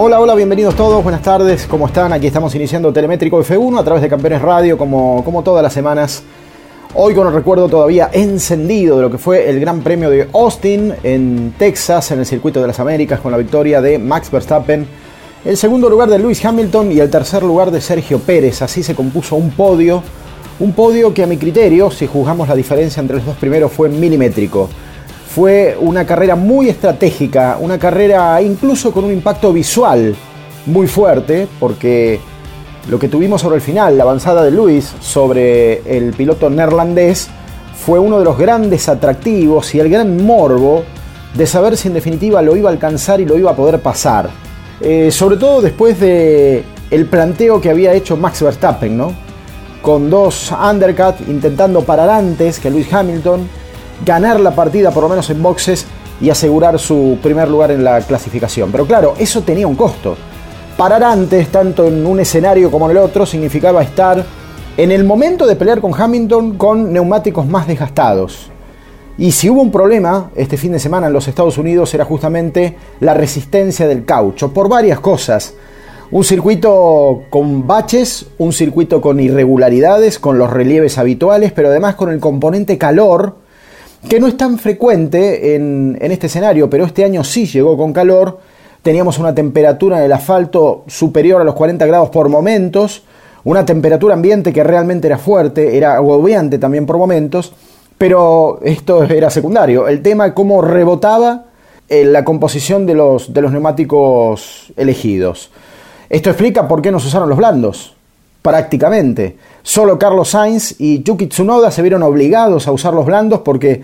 Hola, hola, bienvenidos todos, buenas tardes, ¿cómo están? Aquí estamos iniciando Telemétrico F1 a través de Campeones Radio, como, como todas las semanas. Hoy con el recuerdo todavía encendido de lo que fue el Gran Premio de Austin en Texas, en el Circuito de las Américas, con la victoria de Max Verstappen, el segundo lugar de Lewis Hamilton y el tercer lugar de Sergio Pérez. Así se compuso un podio, un podio que a mi criterio, si juzgamos la diferencia entre los dos primeros, fue milimétrico. Fue una carrera muy estratégica, una carrera incluso con un impacto visual muy fuerte, porque lo que tuvimos sobre el final, la avanzada de Luis sobre el piloto neerlandés, fue uno de los grandes atractivos y el gran morbo de saber si en definitiva lo iba a alcanzar y lo iba a poder pasar. Eh, sobre todo después de el planteo que había hecho Max Verstappen, ¿no? Con dos undercut intentando parar antes que Luis Hamilton ganar la partida por lo menos en boxes y asegurar su primer lugar en la clasificación. Pero claro, eso tenía un costo. Parar antes, tanto en un escenario como en el otro, significaba estar en el momento de pelear con Hamilton con neumáticos más desgastados. Y si hubo un problema este fin de semana en los Estados Unidos era justamente la resistencia del caucho, por varias cosas. Un circuito con baches, un circuito con irregularidades, con los relieves habituales, pero además con el componente calor, que no es tan frecuente en, este escenario, pero este año sí llegó con calor. Teníamos una temperatura en el asfalto superior a los 40 grados por momentos, una temperatura ambiente que realmente era fuerte, era agobiante también por momentos, pero esto era secundario. El tema cómo rebotaba en la composición de los, de los neumáticos elegidos. Esto explica por qué no se usaron los blandos, prácticamente. Solo Carlos Sainz y Yuki Tsunoda se vieron obligados a usar los blandos porque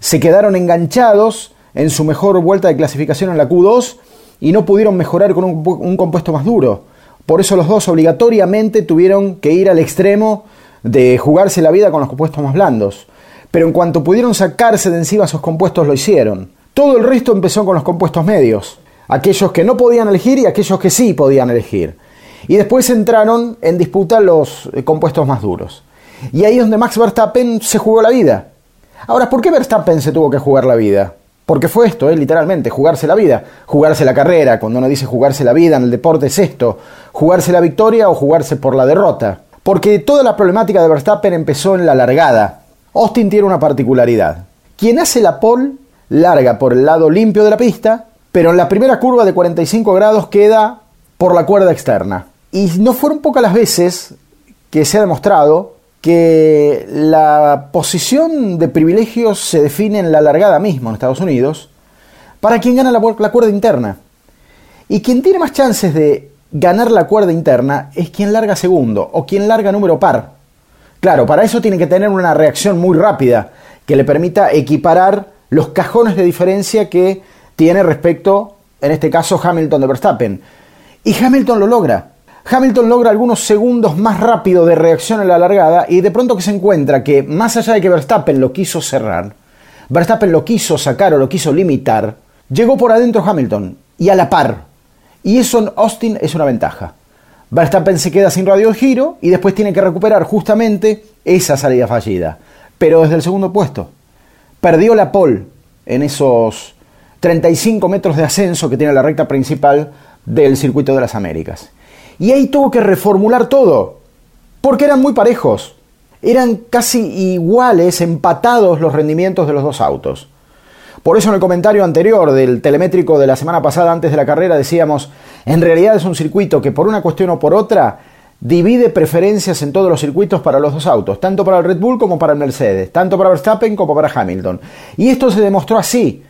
se quedaron enganchados en su mejor vuelta de clasificación en la Q2 y no pudieron mejorar con un, compuesto más duro. Por eso los dos obligatoriamente tuvieron que ir al extremo de jugarse la vida con los compuestos más blandos. Pero en cuanto pudieron sacarse de encima esos compuestos lo hicieron. Todo el resto empezó con los compuestos medios. Aquellos que no podían elegir y aquellos que sí podían elegir. Y después entraron en disputa los eh, compuestos más duros. Y ahí es donde Max Verstappen se jugó la vida. Ahora, ¿por qué Verstappen se tuvo que jugar la vida? Porque fue esto, eh, literalmente, jugarse la vida, jugarse la carrera. Cuando uno dice jugarse la vida en el deporte es esto, jugarse la victoria o jugarse por la derrota. Porque toda la problemática de Verstappen empezó en la largada. Austin tiene una particularidad. Quien hace la pole larga por el lado limpio de la pista, pero en la primera curva de 45 grados queda por la cuerda externa. Y no fueron pocas las veces que se ha demostrado que la posición de privilegios se define en la largada misma en Estados Unidos para quien gana la, cuerda interna. Y quien tiene más chances de ganar la cuerda interna es quien larga segundo o quien larga número par. Claro, para eso tiene que tener una reacción muy rápida que le permita equiparar los cajones de diferencia que tiene respecto, en este caso, Hamilton de Verstappen. Y Hamilton lo logra. Hamilton logra algunos segundos más rápido de reacción en la largada y de pronto que se encuentra que más allá de que Verstappen lo quiso cerrar, Verstappen lo quiso sacar o lo quiso limitar, llegó por adentro Hamilton y a la par. Y eso en Austin es una ventaja. Verstappen se queda sin radio de giro y después tiene que recuperar justamente esa salida fallida. Pero desde el segundo puesto. Perdió la pole en esos 35 metros de ascenso que tiene la recta principal del circuito de las Américas. Y ahí tuvo que reformular todo, porque eran muy parejos. Eran casi iguales, empatados los rendimientos de los dos autos. Por eso en el comentario anterior del telemétrico de la semana pasada antes de la carrera decíamos, en realidad es un circuito que por una cuestión o por otra divide preferencias en todos los circuitos para los dos autos, tanto para el Red Bull como para el Mercedes, tanto para Verstappen como para Hamilton. Y esto se demostró así,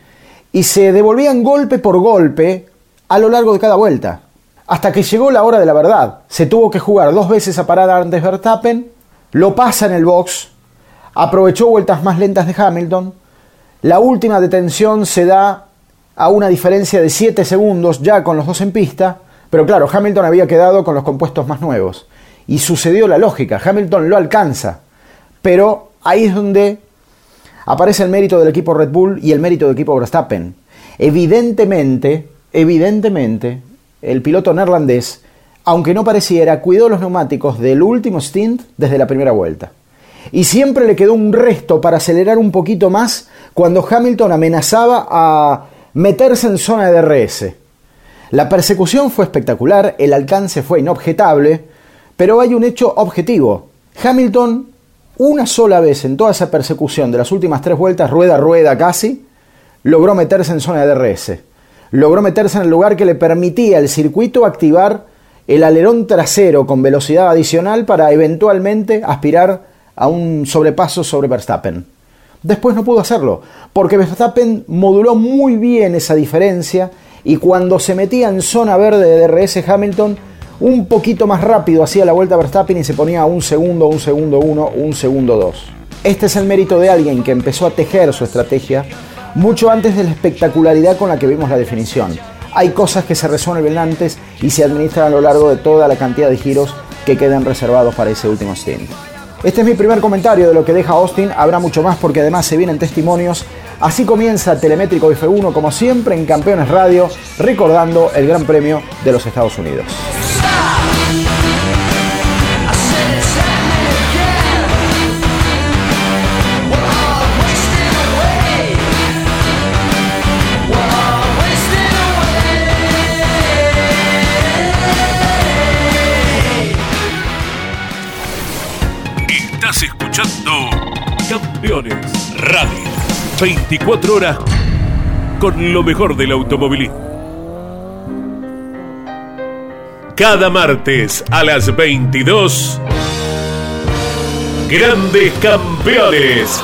y se devolvían golpe por golpe a lo largo de cada vuelta. Hasta que llegó la hora de la verdad. Se tuvo que jugar dos veces a parar antes Verstappen, lo pasa en el box, aprovechó vueltas más lentas de Hamilton La última detención se da a una diferencia de 7 segundos ya con los dos en pista, pero claro, Hamilton había quedado con los compuestos más nuevos. Y sucedió la lógica, Hamilton lo alcanza, pero ahí es donde aparece el mérito del equipo Red Bull y el mérito del equipo Verstappen. Evidentemente, evidentemente, el piloto neerlandés, aunque no pareciera, cuidó los neumáticos del último stint desde la primera vuelta. Y siempre le quedó un resto para acelerar un poquito más cuando Hamilton amenazaba a meterse en zona de DRS. La persecución fue espectacular, el alcance fue inobjetable, pero hay un hecho objetivo. Hamilton, una sola vez en toda esa persecución de las últimas tres vueltas, rueda a rueda casi, logró meterse en zona de DRS. Logró meterse en el lugar que le permitía el circuito activar el alerón trasero con velocidad adicional para eventualmente aspirar a un sobrepaso sobre Verstappen. Después no pudo hacerlo, porque Verstappen moduló muy bien esa diferencia y cuando se metía en zona verde de DRS Hamilton, un poquito más rápido hacía la vuelta a Verstappen y se ponía a un segundo, un segundo uno, un segundo dos. Este es el mérito de alguien que empezó a tejer su estrategia mucho antes de la espectacularidad con la que vimos la definición. Hay cosas que se resuelven antes y se administran a lo largo de toda la cantidad de giros que quedan reservados para ese último stint. Este es mi primer comentario de lo que deja Austin, habrá mucho más porque además se vienen testimonios. Así comienza Telemétrico F1 como siempre en Campeones Radio, recordando el Gran Premio de los Estados Unidos. 24 horas con lo mejor del automovilismo. Cada martes a las 22. Grandes Campeones.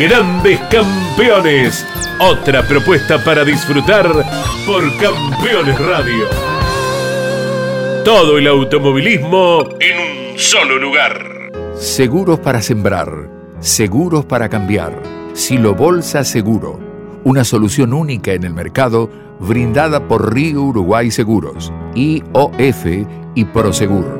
Grandes Campeones. Otra propuesta para disfrutar por Campeones Radio. Todo el automovilismo en un solo lugar. Seguros para sembrar, seguros para cambiar. Silo Bolsa Seguro, una solución única en el mercado brindada por Río Uruguay Seguros, IOF y Prosegur.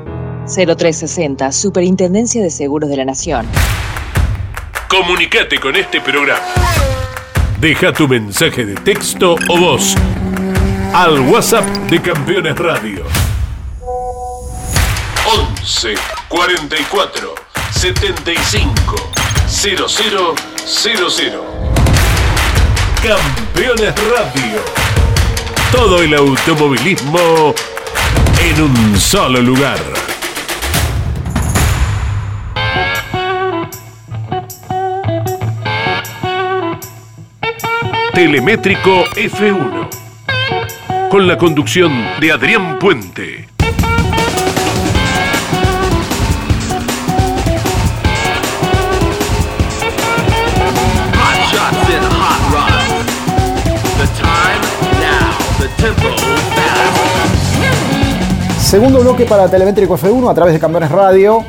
0360, Superintendencia de Seguros de la Nación. Comunicate con este programa. Deja tu mensaje de texto o voz al WhatsApp de Campeones Radio. 11 44 75 0000. Campeones Radio. Todo el automovilismo en un solo lugar. Telemétrico F1. Con la conducción de Adrián Puente. Segundo bloque para Telemétrico F1 a través de Campeones Radio.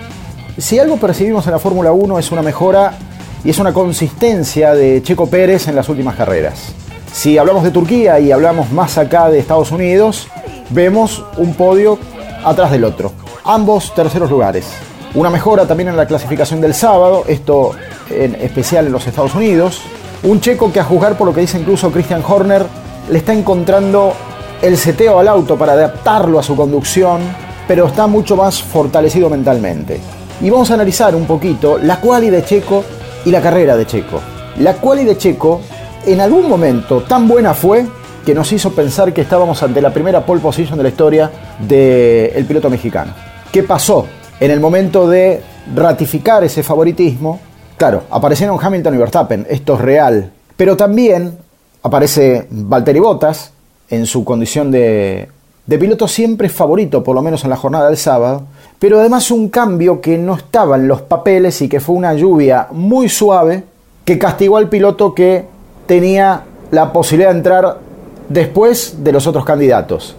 Si algo percibimos en la Fórmula 1 es una mejora y es una consistencia de Checo Pérez en las últimas carreras. Si hablamos de Turquía y hablamos más acá de Estados Unidos, vemos un podio atrás del otro. Ambos terceros lugares. Una mejora también en la clasificación del sábado, esto en especial en los Estados Unidos. Un checo que a juzgar por lo que dice incluso Christian Horner, le está encontrando el seteo al auto para adaptarlo a su conducción, pero está mucho más fortalecido mentalmente. Y vamos a analizar un poquito la quali de Checo y la carrera de Checo. La quali de Checo en algún momento tan buena fue que nos hizo pensar que estábamos ante la primera pole position de la historia del piloto mexicano. ¿Qué pasó? En el momento de ratificar ese favoritismo, claro, aparecieron Hamilton y Verstappen, esto es real, pero también aparece Valtteri Bottas en su condición de, de piloto siempre favorito, por lo menos en la jornada del sábado, pero además un cambio que no estaba en los papeles y que fue una lluvia muy suave que castigó al piloto que tenía la posibilidad de entrar después de los otros candidatos.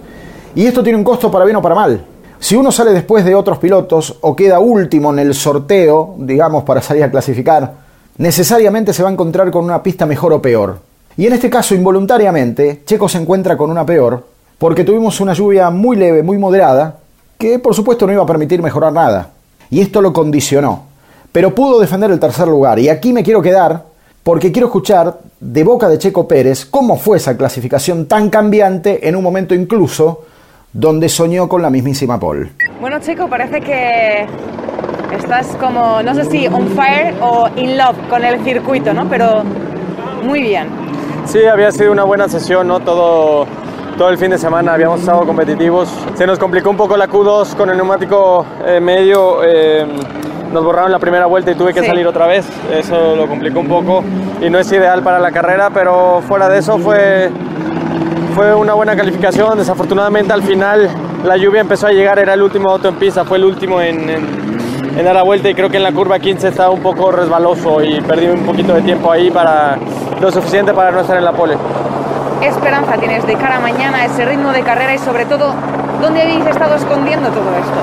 Y esto tiene un costo para bien o para mal. Si uno sale después de otros pilotos o queda último en el sorteo, digamos, para salir a clasificar, necesariamente se va a encontrar con una pista mejor o peor. Y en este caso, involuntariamente, Checo se encuentra con una peor, porque tuvimos una lluvia muy leve, muy moderada, que por supuesto no iba a permitir mejorar nada. Y esto lo condicionó. Pero pudo defender el tercer lugar. Y aquí me quiero quedar porque quiero escuchar de boca de Checo Pérez cómo fue esa clasificación tan cambiante en un momento incluso donde soñó con la mismísima Paul. Bueno, Checo, parece que estás como, no sé si on fire o in love con el circuito, ¿no? Pero muy bien. Sí, había sido una buena sesión, ¿no? Todo, todo el fin de semana habíamos estado competitivos. Se nos complicó un poco la Q2 con el neumático eh, medio. Eh, nos borraron la primera vuelta y tuve que salir otra vez. Eso lo complicó un poco y no es ideal para la carrera, pero fuera de eso fue, fue una buena calificación. Desafortunadamente al final la lluvia empezó a llegar, era el último auto en pista, fue el último en, en, dar la vuelta y creo que en la curva 15 estaba un poco resbaloso y perdí un poquito de tiempo ahí para lo suficiente para no estar en la pole. ¿Qué esperanza tienes de cara a mañana, ese ritmo de carrera y sobre todo, dónde habéis estado escondiendo todo esto?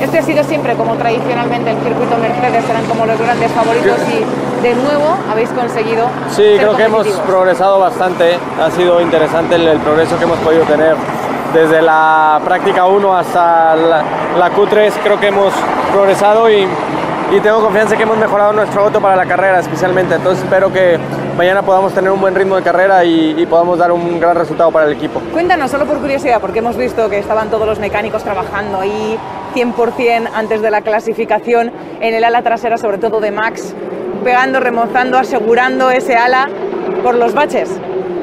Este ha sido siempre como tradicionalmente el circuito Mercedes, eran como los grandes favoritos y de nuevo habéis conseguido. Sí, creo que hemos progresado bastante, ha sido interesante el, progreso que hemos podido tener desde la práctica 1 hasta la, Q3, creo que hemos progresado y, y tengo confianza que hemos mejorado nuestro auto para la carrera especialmente, entonces espero que mañana podamos tener un buen ritmo de carrera y, podamos dar un gran resultado para el equipo. Cuéntanos, solo por curiosidad, porque hemos visto que estaban todos los mecánicos trabajando ahí 100% antes de la clasificación en el ala trasera, sobre todo de Max, pegando, remozando, asegurando ese ala por los baches.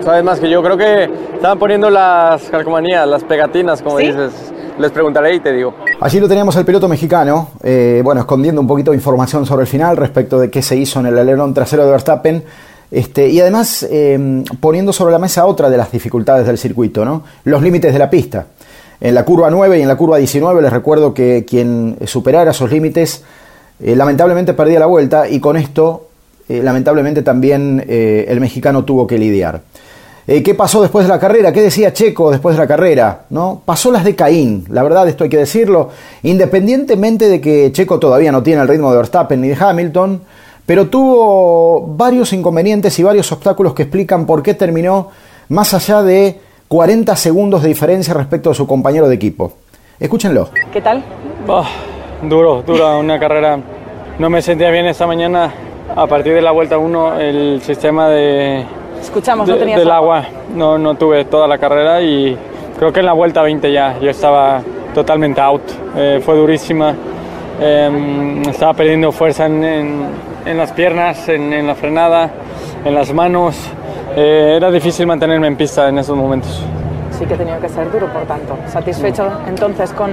Sabes más que yo, creo que estaban poniendo las calcomanías, las pegatinas, como dices. Les preguntaré y te digo. Allí lo teníamos el piloto mexicano, eh, bueno, escondiendo un poquito de información sobre el final respecto de qué se hizo en el alerón trasero de Verstappen. Este, y además em, poniendo sobre la mesa otra de las dificultades del circuito, ¿no? los límites de la pista. En la curva 9 y en la curva 19 les recuerdo que quien superara esos límites eh, lamentablemente perdía la vuelta y con esto eh, lamentablemente también eh, el mexicano tuvo que lidiar. ¿Qué pasó después de la carrera? ¿Qué decía Checo después de la carrera? ¿No? Pasó las de Caín, la verdad esto hay que decirlo, independientemente de que Checo todavía no tiene el ritmo de Verstappen ni de Hamilton, pero tuvo varios inconvenientes y varios obstáculos que explican por qué terminó más allá de 40 segundos de diferencia respecto a su compañero de equipo. Escúchenlo. ¿Qué tal? duro, dura una carrera. No me sentía bien esta mañana. A partir de la vuelta 1, el sistema de, Escuchamos, del agua no, no tuve toda la carrera y creo que en la vuelta 20 ya yo estaba totalmente out. Eh, fue durísima. Em, estaba perdiendo fuerza en en las piernas, en, la frenada, en las manos. Eh, era difícil mantenerme en pista en esos momentos. Sí que tenía que ser duro, por tanto. ¿Satisfecho entonces con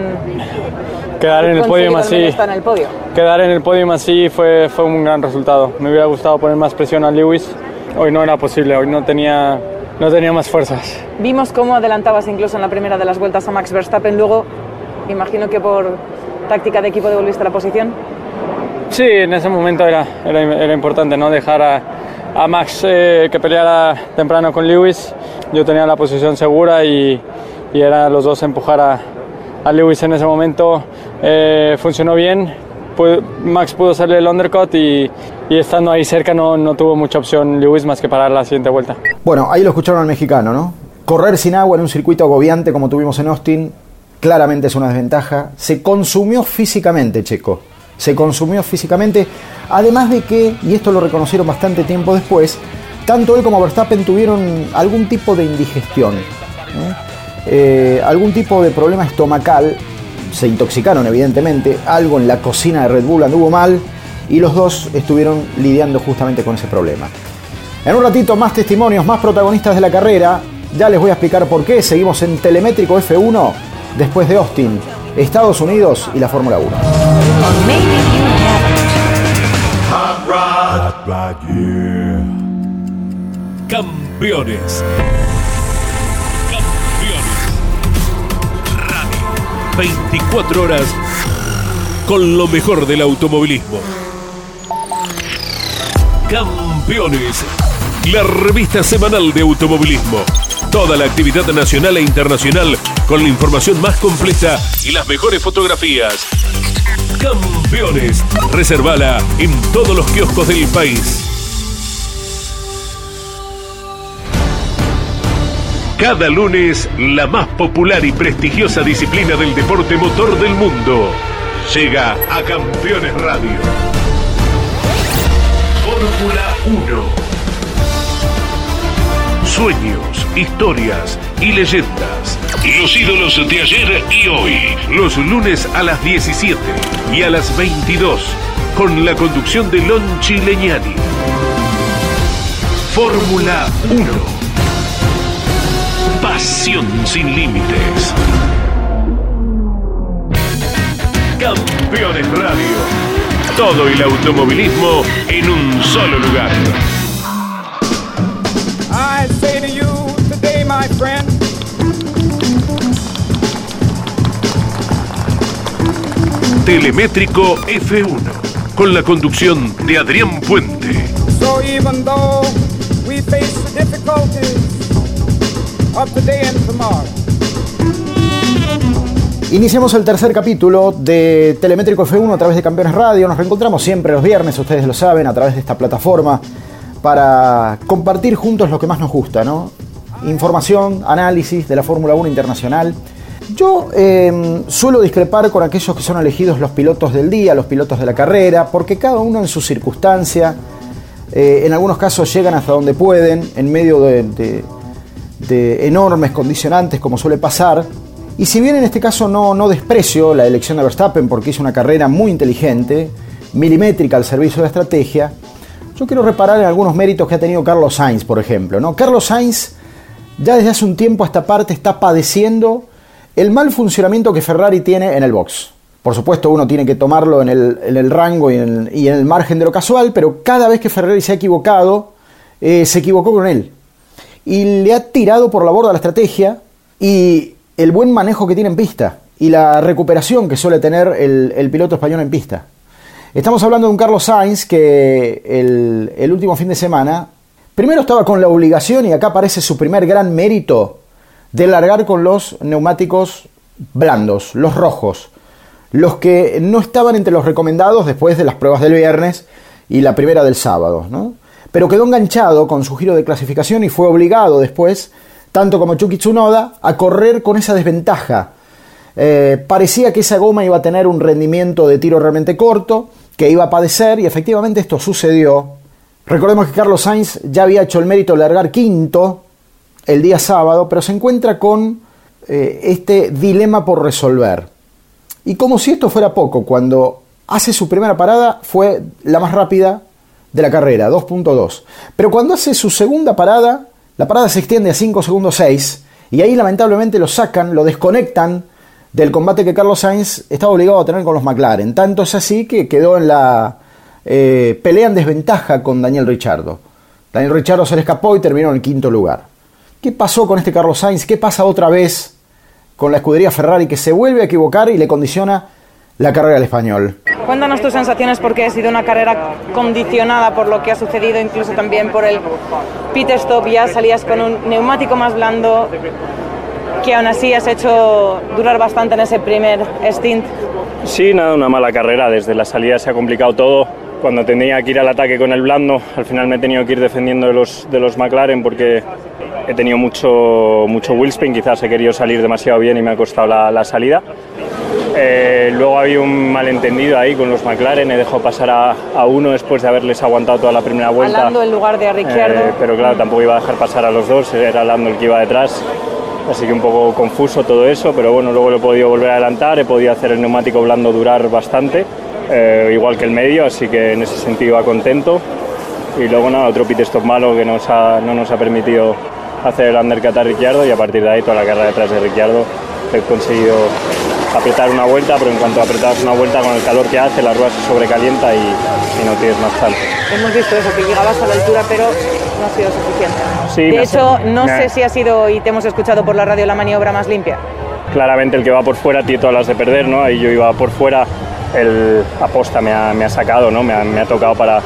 quedar en el podio así? En el podio? Quedar en el podio así fue, fue un gran resultado. Me hubiera gustado poner más presión a Lewis. Hoy no era posible, hoy no tenía, no tenía más fuerzas. Vimos cómo adelantabas incluso en la primera de las vueltas a Max Verstappen. Luego, imagino que por táctica de equipo devolviste la posición. Sí, en ese momento era, era, importante no dejar a, a Max eh, que peleara temprano con Lewis. Yo tenía la posición segura y, y era los dos empujar a, a Lewis en ese momento. Eh, funcionó bien. Max pudo hacerle el undercut y, y estando ahí cerca no, no, tuvo mucha opción Lewis más que parar la siguiente vuelta. Bueno, ahí lo escucharon al mexicano, ¿no? Correr sin agua en un circuito agobiante como tuvimos en Austin claramente es una desventaja. Se consumió físicamente Checo se consumió físicamente, además de que, y esto lo reconocieron bastante tiempo después, tanto él como Verstappen tuvieron algún tipo de indigestión, eh, algún tipo de problema estomacal, se intoxicaron evidentemente, algo en la cocina de Red Bull anduvo mal y los dos estuvieron lidiando justamente con ese problema. En un ratito más testimonios, más protagonistas de la carrera, ya les voy a explicar por qué. Seguimos en Telemétrico F1 después de Austin, Estados Unidos y la Fórmula 1. Campeones. Campeones. Radio. 24 horas con lo mejor del automovilismo. Campeones. La revista semanal de automovilismo. Toda la actividad nacional e internacional con la información más completa y las mejores fotografías. Campeones. Reservala en todos los kioscos del país. Cada lunes, la más popular y prestigiosa disciplina del deporte motor del mundo llega a Campeones Radio. Fórmula 1 sueños, historias y leyendas. Los ídolos de ayer y hoy, los lunes a las 17 y a las 22, con la conducción de Lon Chileñani. Fórmula 1. Pasión sin límites. Campeones Radio. Todo el automovilismo en un solo lugar. Telemétrico F1, con la conducción de Adrián Puente. Iniciamos el tercer capítulo de Telemétrico F1 a través de Campeones Radio. Nos reencontramos siempre los viernes, ustedes lo saben, a través de esta plataforma para compartir juntos lo que más nos gusta, ¿no? Información, análisis de la Fórmula 1 internacional yo em, suelo discrepar con aquellos que son elegidos los pilotos del día, los pilotos de la carrera, porque cada uno en su circunstancia, eh, en algunos casos llegan hasta donde pueden, en medio de, enormes condicionantes como suele pasar. Y si bien en este caso no, no desprecio la elección de Verstappen porque hizo una carrera muy inteligente, milimétrica al servicio de la estrategia, yo quiero reparar en algunos méritos que ha tenido Carlos Sainz, por ejemplo. ¿no? Carlos Sainz ya desde hace un tiempo a esta parte está padeciendo el mal funcionamiento que Ferrari tiene en el box. Por supuesto, uno tiene que tomarlo en el, rango y en, el margen de lo casual, pero cada vez que Ferrari se ha equivocado, eh, se equivocó con él. Y le ha tirado por la borda la estrategia y el buen manejo que tiene en pista y la recuperación que suele tener el, piloto español en pista. Estamos hablando de un Carlos Sainz que el, el último fin de semana, primero estaba con la obligación, y acá aparece su primer gran mérito, de largar con los neumáticos blandos, los rojos, los que no estaban entre los recomendados después de las pruebas del viernes y la primera del sábado, ¿no? Pero quedó enganchado con su giro de clasificación y fue obligado después, tanto como Chucky Tsunoda, a correr con esa desventaja. Eh, parecía que esa goma iba a tener un rendimiento de tiro realmente corto, que iba a padecer, y efectivamente esto sucedió. Recordemos que Carlos Sainz ya había hecho el mérito de largar quinto el día sábado, pero se encuentra con eh, este dilema por resolver. Y como si esto fuera poco, cuando hace su primera parada fue la más rápida de la carrera, 2.2. Pero cuando hace su segunda parada, la parada se extiende a 5 segundos 6 y ahí lamentablemente lo sacan, lo desconectan del combate que Carlos Sainz estaba obligado a tener con los McLaren. Tanto es así que quedó en la eh, pelea en desventaja con Daniel Richardo. Daniel Richardo se le escapó y terminó en el quinto lugar. ¿Qué pasó con este Carlos Sainz? ¿Qué pasa otra vez con la escudería Ferrari que se vuelve a equivocar y le condiciona la carrera al español? Cuéntanos tus sensaciones porque ha sido una carrera condicionada por lo que ha sucedido, incluso también por el pit stop. Ya salías con un neumático más blando que aún así has hecho durar bastante en ese primer stint. Sí, nada, una mala carrera. Desde la salida se ha complicado todo. Cuando tenía que ir al ataque con el blando, al final me he tenido que ir defendiendo de los, de los McLaren porque he tenido mucho, mucho wheelspin, quizás he querido salir demasiado bien y me ha costado la, salida. Eh, luego había un malentendido ahí con los McLaren, he dejado pasar a, a, uno después de haberles aguantado toda la primera vuelta. Alando en lugar de Ricciardo. Eh, pero claro, tampoco iba a dejar pasar a los dos, era Alando el que iba detrás. Así que un poco confuso todo eso, pero bueno, luego lo he podido volver a adelantar, he podido hacer el neumático blando durar bastante, eh, igual que el medio, así que en ese sentido iba contento. Y luego nada, otro pit stop malo que nos ha, no nos ha permitido hacer el undercut a Ricciardo y a partir de ahí toda la carrera detrás de Ricciardo he conseguido apretar una vuelta, pero en cuanto apretas una vuelta con el calor que hace, la rueda se sobrecalienta y, y no tienes más salto. Hemos visto eso, que llegabas a la altura, pero no ha sido suficiente. Sí, de hecho, no sé si ha sido, y te hemos escuchado por la radio, la maniobra más limpia. Claramente el que va por fuera tiene todas las de perder, ¿no? Ahí yo iba por fuera, el aposta me ha, me ha sacado, ¿no? Me ha, me ha, tocado para...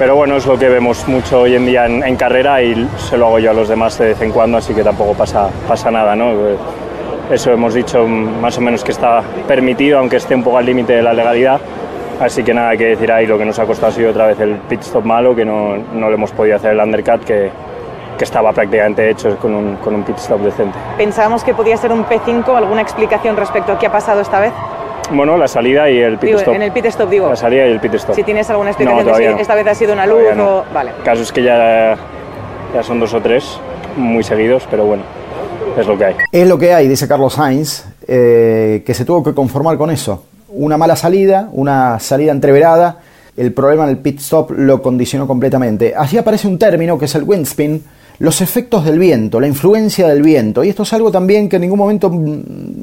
Pero bueno, es lo que vemos mucho hoy en día en, carrera y se lo hago yo a los demás de vez en cuando, así que tampoco pasa, pasa nada, ¿no? Eso hemos dicho más o menos que está permitido, aunque esté un poco al límite de la legalidad. Así que nada que decir ahí, lo que nos ha costado ha sido otra vez el pit stop malo, que no, no le hemos podido hacer el undercut, que, que estaba prácticamente hecho con un, con un pit stop decente. ¿Pensábamos que podía ser un P5? ¿Alguna explicación respecto a qué ha pasado esta vez? Bueno, la salida y el pit digo, stop. En el pit stop, digo. La salida y el pit stop. Si tienes alguna explicación no, de si no. esta vez ha sido una luz no. o... Vale. El caso es que ya, ya son dos o tres muy seguidos, pero bueno, es lo que hay. Es lo que hay, dice Carlos Sainz, eh, que se tuvo que conformar con eso. Una mala salida, una salida entreverada, el problema en el pit stop lo condicionó completamente. Así aparece un término que es el windspin, los efectos del viento, la influencia del viento. Y esto es algo también que en ningún momento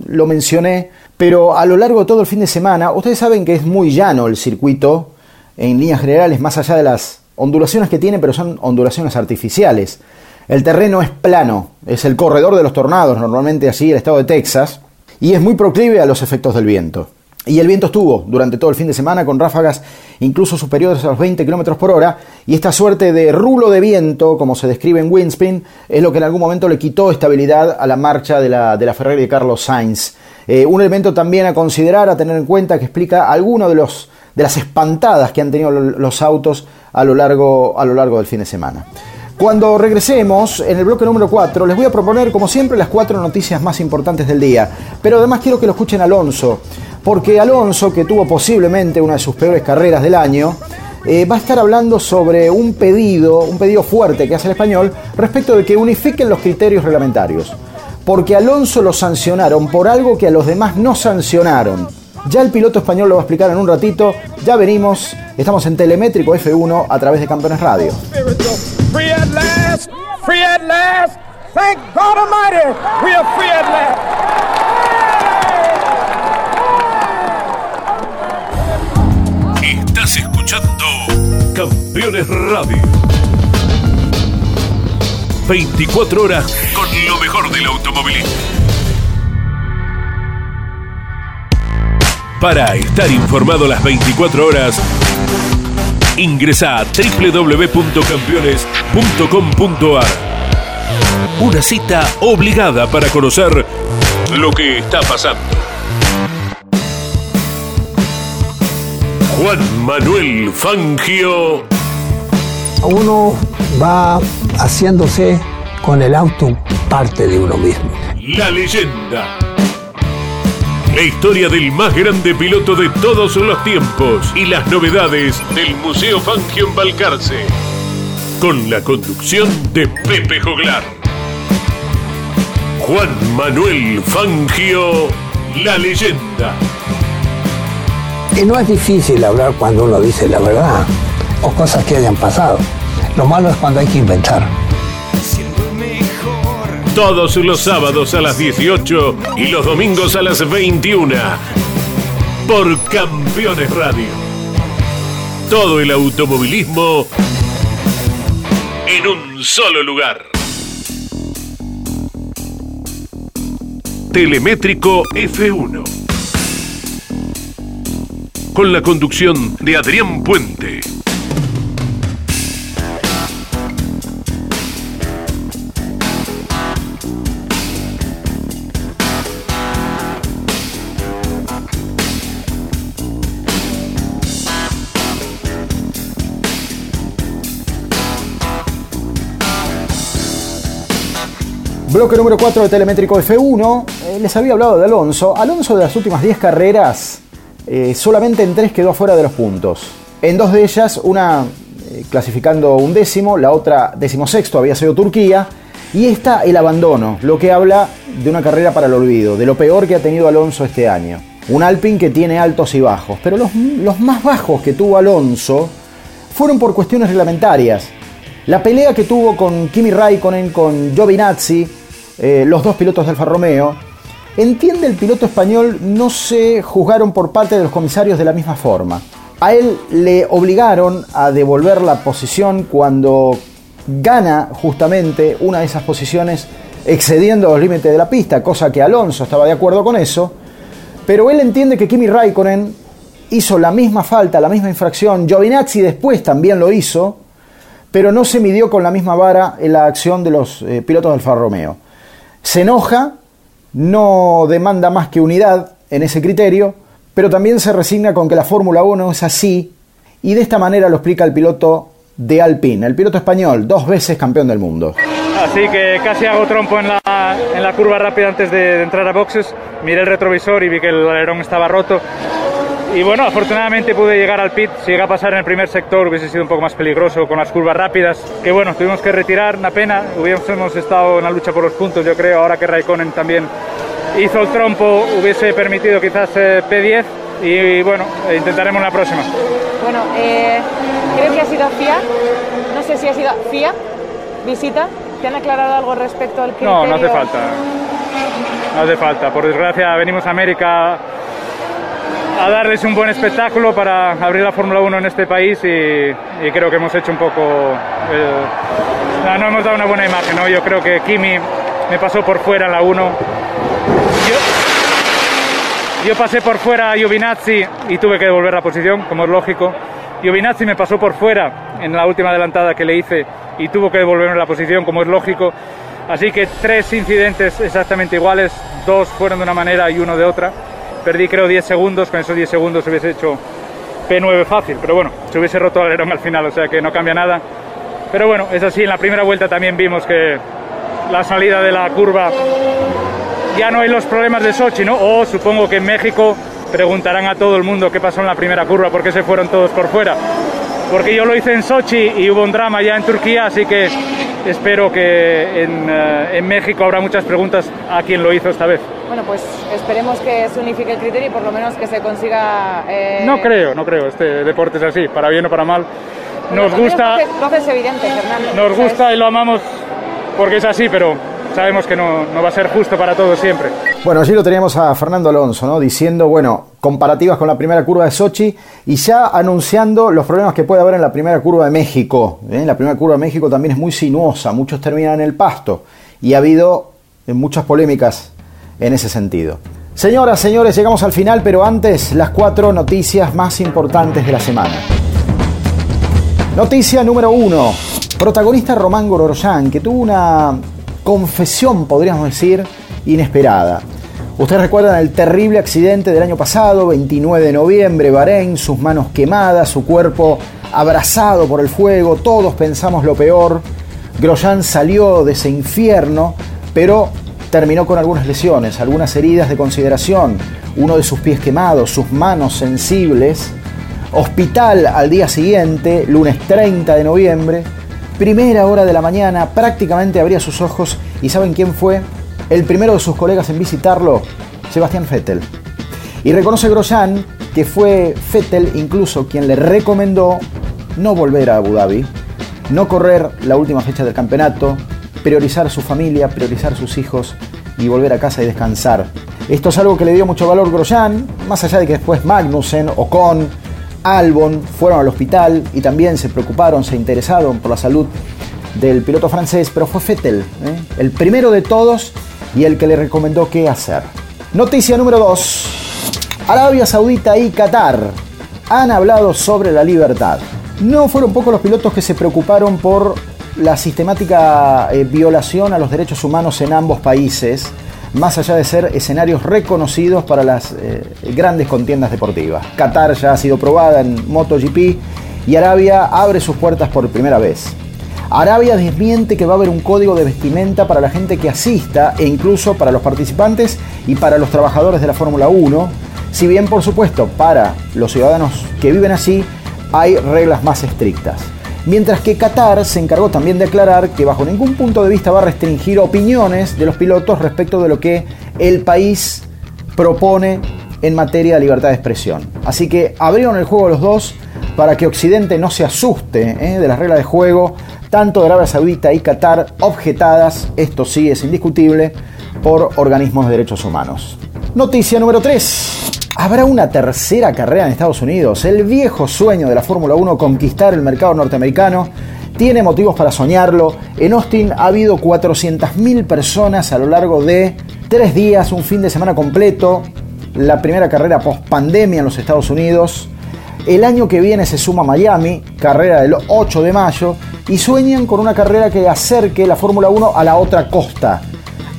lo mencioné, pero a lo largo de todo el fin de semana, ustedes saben que es muy llano el circuito, en líneas generales, más allá de las ondulaciones que tiene, pero son ondulaciones artificiales. El terreno es plano, es el corredor de los tornados, normalmente así el estado de Texas, y es muy proclive a los efectos del viento. Y el viento estuvo durante todo el fin de semana con ráfagas incluso superiores a los 20 km por hora. Y esta suerte de rulo de viento, como se describe en Windspin, es lo que en algún momento le quitó estabilidad a la marcha de la, de la Ferrari de Carlos Sainz. Eh, un elemento también a considerar, a tener en cuenta, que explica algunos de, los, de las espantadas que han tenido los autos a lo largo, a lo largo del fin de semana. Cuando regresemos en el bloque número 4, les voy a proponer, como siempre, las cuatro noticias más importantes del día. Pero además quiero que lo escuchen Alonso, porque Alonso, que tuvo posiblemente una de sus peores carreras del año, eh, va a estar hablando sobre un pedido, un pedido fuerte que hace el español respecto de que unifiquen los criterios reglamentarios. Porque Alonso lo sancionaron por algo que a los demás no sancionaron. Ya el piloto español lo va a explicar en un ratito. Ya venimos. Estamos en Telemétrico F1 a través de Campeones Radio. Free Campeones Radio. 24 horas con lo mejor del automovilismo. Para estar informado las 24 horas, ingresa a www.campeones.com.ar. Una cita obligada para conocer lo que está pasando. Juan Manuel Fangio. Uno va haciéndose con el auto parte de uno mismo. La leyenda. La historia del más grande piloto de todos los tiempos y las novedades del Museo Fangio en Balcarce. Con la conducción de Pepe Joglar. Juan Manuel Fangio, la leyenda. Y no es difícil hablar cuando uno dice la verdad o cosas que hayan pasado. Lo malo es cuando hay que inventar. Todos los sábados a las 18 y los domingos a las 21. Por Campeones Radio. Todo el automovilismo en un solo lugar. Telemétrico F1. Con la conducción de Adrián Puente. Bloque número 4 de Telemétrico F1. Eh, les había hablado de Alonso. Alonso de las últimas 10 carreras, eh, solamente en 3 quedó fuera de los puntos. En dos de ellas, una eh, clasificando un décimo, la otra decimosexto había sido Turquía. Y esta el abandono, lo que habla de una carrera para el olvido, de lo peor que ha tenido Alonso este año. Un Alpine que tiene altos y bajos, pero los, los más bajos que tuvo Alonso fueron por cuestiones reglamentarias. La pelea que tuvo con Kimi Raikkonen, con Giovinazzi, eh, los dos pilotos del Alfa Romeo, entiende el piloto español, no se juzgaron por parte de los comisarios de la misma forma. A él le obligaron a devolver la posición cuando gana justamente una de esas posiciones excediendo los límites de la pista, cosa que Alonso estaba de acuerdo con eso, pero él entiende que Kimi Raikkonen hizo la misma falta, la misma infracción, Giovinazzi después también lo hizo, pero no se midió con la misma vara en la acción de los eh, pilotos del Alfa Romeo. Se enoja, no demanda más que unidad en ese criterio, pero también se resigna con que la Fórmula 1 es así, y de esta manera lo explica el piloto de Alpine, el piloto español, dos veces campeón del mundo. Así que casi hago trompo en la, en la curva rápida antes de, de entrar a boxes, miré el retrovisor y vi que el alerón estaba roto y bueno, afortunadamente pude llegar al pit. Si llega a pasar en el primer sector hubiese sido un poco más peligroso con las curvas rápidas. Que bueno, tuvimos que retirar, una pena. Hubiésemos estado en la lucha por los puntos, yo creo. Ahora que Raikkonen también hizo el trompo, hubiese permitido quizás eh, P10. Y bueno, intentaremos la próxima. Bueno, eh, creo que ha sido FIA. No sé si ha sido FIA, visita. ¿Te han aclarado algo respecto al criterio? No, no hace falta. No hace falta. Por desgracia, venimos a América a darles un buen espectáculo para abrir la Fórmula 1 en este país y, y, creo que hemos hecho un poco... Eh, no hemos dado una buena imagen, ¿no? Yo creo que Kimi me pasó por fuera en la 1. Yo, yo pasé por fuera a Giovinazzi y tuve que devolver la posición, como es lógico. Giovinazzi me pasó por fuera en la última adelantada que le hice y tuvo que devolverme la posición, como es lógico. Así que tres incidentes exactamente iguales, dos fueron de una manera y uno de otra perdí creo 10 segundos, con esos 10 segundos hubiese hecho P9 fácil, pero bueno, se hubiese roto el alerón al final, o sea que no cambia nada. Pero bueno, es así, en la primera vuelta también vimos que la salida de la curva ya no hay los problemas de Sochi, ¿no? O supongo que en México preguntarán a todo el mundo qué pasó en la primera curva, por qué se fueron todos por fuera. Porque yo lo hice en Sochi y hubo un drama ya en Turquía, así que espero que en, uh, en México habrá muchas preguntas a quién lo hizo esta vez. Bueno, pues esperemos que se unifique el criterio y por lo menos que se consiga... Eh... No creo, no creo. Este deporte es así, para bien o para mal. Bueno, Nos gusta... Es evidente, Fernando. Nos gusta y lo amamos porque es así, pero sabemos que no, no, va a ser justo para todos siempre. Bueno, allí lo teníamos a Fernando Alonso, ¿no? Diciendo, bueno, comparativas con la primera curva de Sochi y ya anunciando los problemas que puede haber en la primera curva de México. ¿eh? La primera curva de México también es muy sinuosa, muchos terminan en el pasto y ha habido muchas polémicas en ese sentido. Señoras, señores, llegamos al final, pero antes las cuatro noticias más importantes de la semana. Noticia número uno. Protagonista Román Grosjean, que tuvo una confesión, podríamos decir, inesperada. Ustedes recuerdan el terrible accidente del año pasado, 29 de noviembre, Bahrein, sus manos quemadas, su cuerpo abrazado por el fuego, todos pensamos lo peor. Grosjean salió de ese infierno, pero terminó con algunas lesiones, algunas heridas de consideración, uno de sus pies quemados, sus manos sensibles. Hospital al día siguiente, lunes 30 de noviembre, primera hora de la mañana, prácticamente abría sus ojos y ¿saben quién fue? El primero de sus colegas en visitarlo, Sebastián Vettel. Y reconoce Grosjean que fue Vettel incluso quien le recomendó no volver a Abu Dhabi, no correr la última fecha del campeonato, priorizar su familia, priorizar sus hijos y volver a casa y descansar. Esto es algo que le dio mucho valor Grosjean, más allá de que después Magnussen, Ocon, Albon fueron al hospital y también se preocuparon, se interesaron por la salud del piloto francés, pero fue Vettel, ¿eh? el primero de todos y el que le recomendó qué hacer. Noticia número 2. Arabia Saudita y Qatar han hablado sobre la libertad. No fueron pocos los pilotos que se preocuparon por la sistemática eh, violación a los derechos humanos en ambos países, más allá de ser escenarios reconocidos para las eh, grandes contiendas deportivas. Qatar ya ha sido probada en MotoGP y Arabia abre sus puertas por primera vez. Arabia desmiente que va a haber un código de vestimenta para la gente que asista e incluso para los participantes y para los trabajadores de la Fórmula 1. Si bien, por supuesto, para los ciudadanos que viven así hay reglas más estrictas. Mientras que Qatar se encargó también de aclarar que bajo ningún punto de vista va a restringir opiniones de los pilotos respecto de lo que el país propone en materia de libertad de expresión. Así que abrieron el juego los dos para que Occidente no se asuste ¿eh? de las reglas de juego, tanto de Arabia Saudita y Qatar, objetadas, esto sí es indiscutible, por organismos de derechos humanos. Noticia número 3. Habrá una tercera carrera en Estados Unidos. El viejo sueño de la Fórmula 1 conquistar el mercado norteamericano tiene motivos para soñarlo. En Austin ha habido 400.000 personas a lo largo de tres días, un fin de semana completo. La primera carrera post pandemia en los Estados Unidos. El año que viene se suma Miami, carrera del 8 de mayo, y sueñan con una carrera que acerque la Fórmula 1 a la otra costa.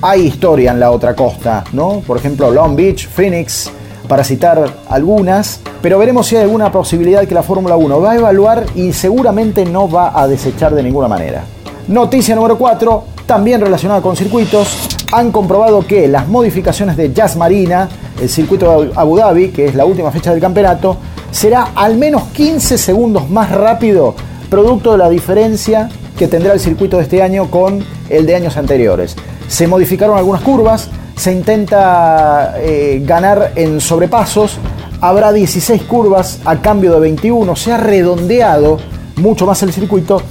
Hay historia en la otra costa, ¿no? Por ejemplo, Long Beach, Phoenix, para citar algunas, pero veremos si hay alguna posibilidad que la Fórmula 1 va a evaluar y seguramente no va a desechar de ninguna manera. Noticia número 4, también relacionada con circuitos, han comprobado que las modificaciones de Jazz Marina, el circuito de Abu Dhabi, que es la última fecha del campeonato, será al menos 15 segundos más rápido, producto de la diferencia que tendrá el circuito de este año con el de años anteriores. Se modificaron algunas curvas, se intenta eh, ganar en sobrepasos. Habrá 16 curvas a cambio de 21. Se ha redondeado mucho más el circuito.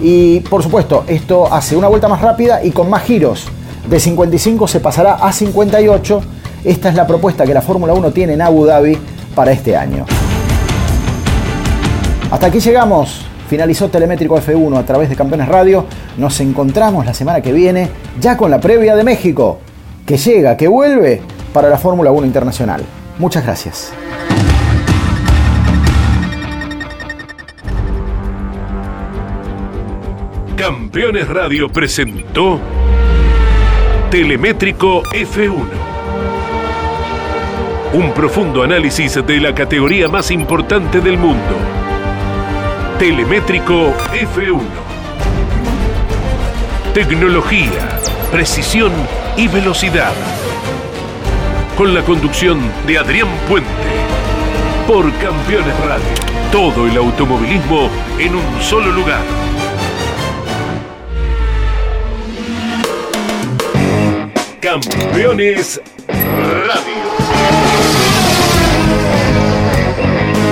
Y por supuesto, esto hace una vuelta más rápida y con más giros. De 55 se pasará a 58. Esta es la propuesta que la Fórmula 1 tiene en Abu Dhabi para este año. Hasta aquí llegamos. Finalizó Telemétrico F1 a través de Campeones Radio. Nos encontramos la semana que viene ya con la previa de México que llega, que vuelve para la Fórmula 1 Internacional. Muchas gracias. Campeones Radio presentó Telemétrico F1. Un profundo análisis de la categoría más importante del mundo. Telemétrico F1. Tecnología, precisión y velocidad. Con la conducción de Adrián Puente. Por Campeones Radio. Todo el automovilismo en un solo lugar. Campeones Radio.